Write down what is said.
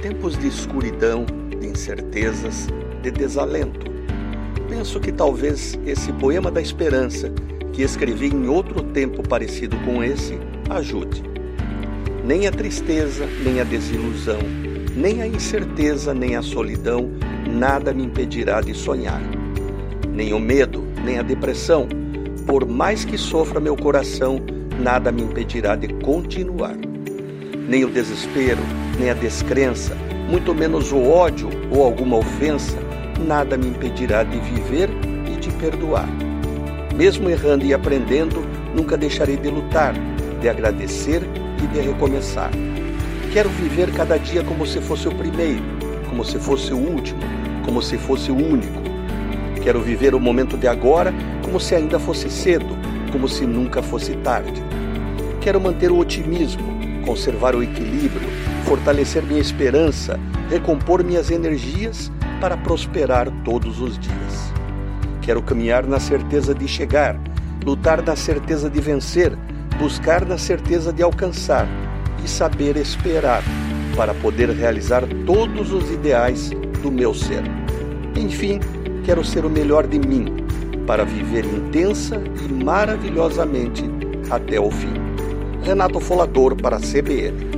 Tempos de escuridão, de incertezas, de desalento. Penso que talvez esse poema da esperança, que escrevi em outro tempo parecido com esse, ajude. Nem a tristeza, nem a desilusão, nem a incerteza, nem a solidão, nada me impedirá de sonhar. Nem o medo, nem a depressão, por mais que sofra meu coração, nada me impedirá de continuar. Nem o desespero, nem a descrença, muito menos o ódio ou alguma ofensa, nada me impedirá de viver e de perdoar. Mesmo errando e aprendendo, nunca deixarei de lutar, de agradecer e de recomeçar. Quero viver cada dia como se fosse o primeiro, como se fosse o último, como se fosse o único. Quero viver o momento de agora como se ainda fosse cedo, como se nunca fosse tarde. Quero manter o otimismo, conservar o equilíbrio, fortalecer minha esperança, recompor minhas energias para prosperar todos os dias. Quero caminhar na certeza de chegar, lutar na certeza de vencer, buscar na certeza de alcançar e saber esperar para poder realizar todos os ideais do meu ser. Enfim, quero ser o melhor de mim para viver intensa e maravilhosamente até o fim. Renato Folador para a CBN.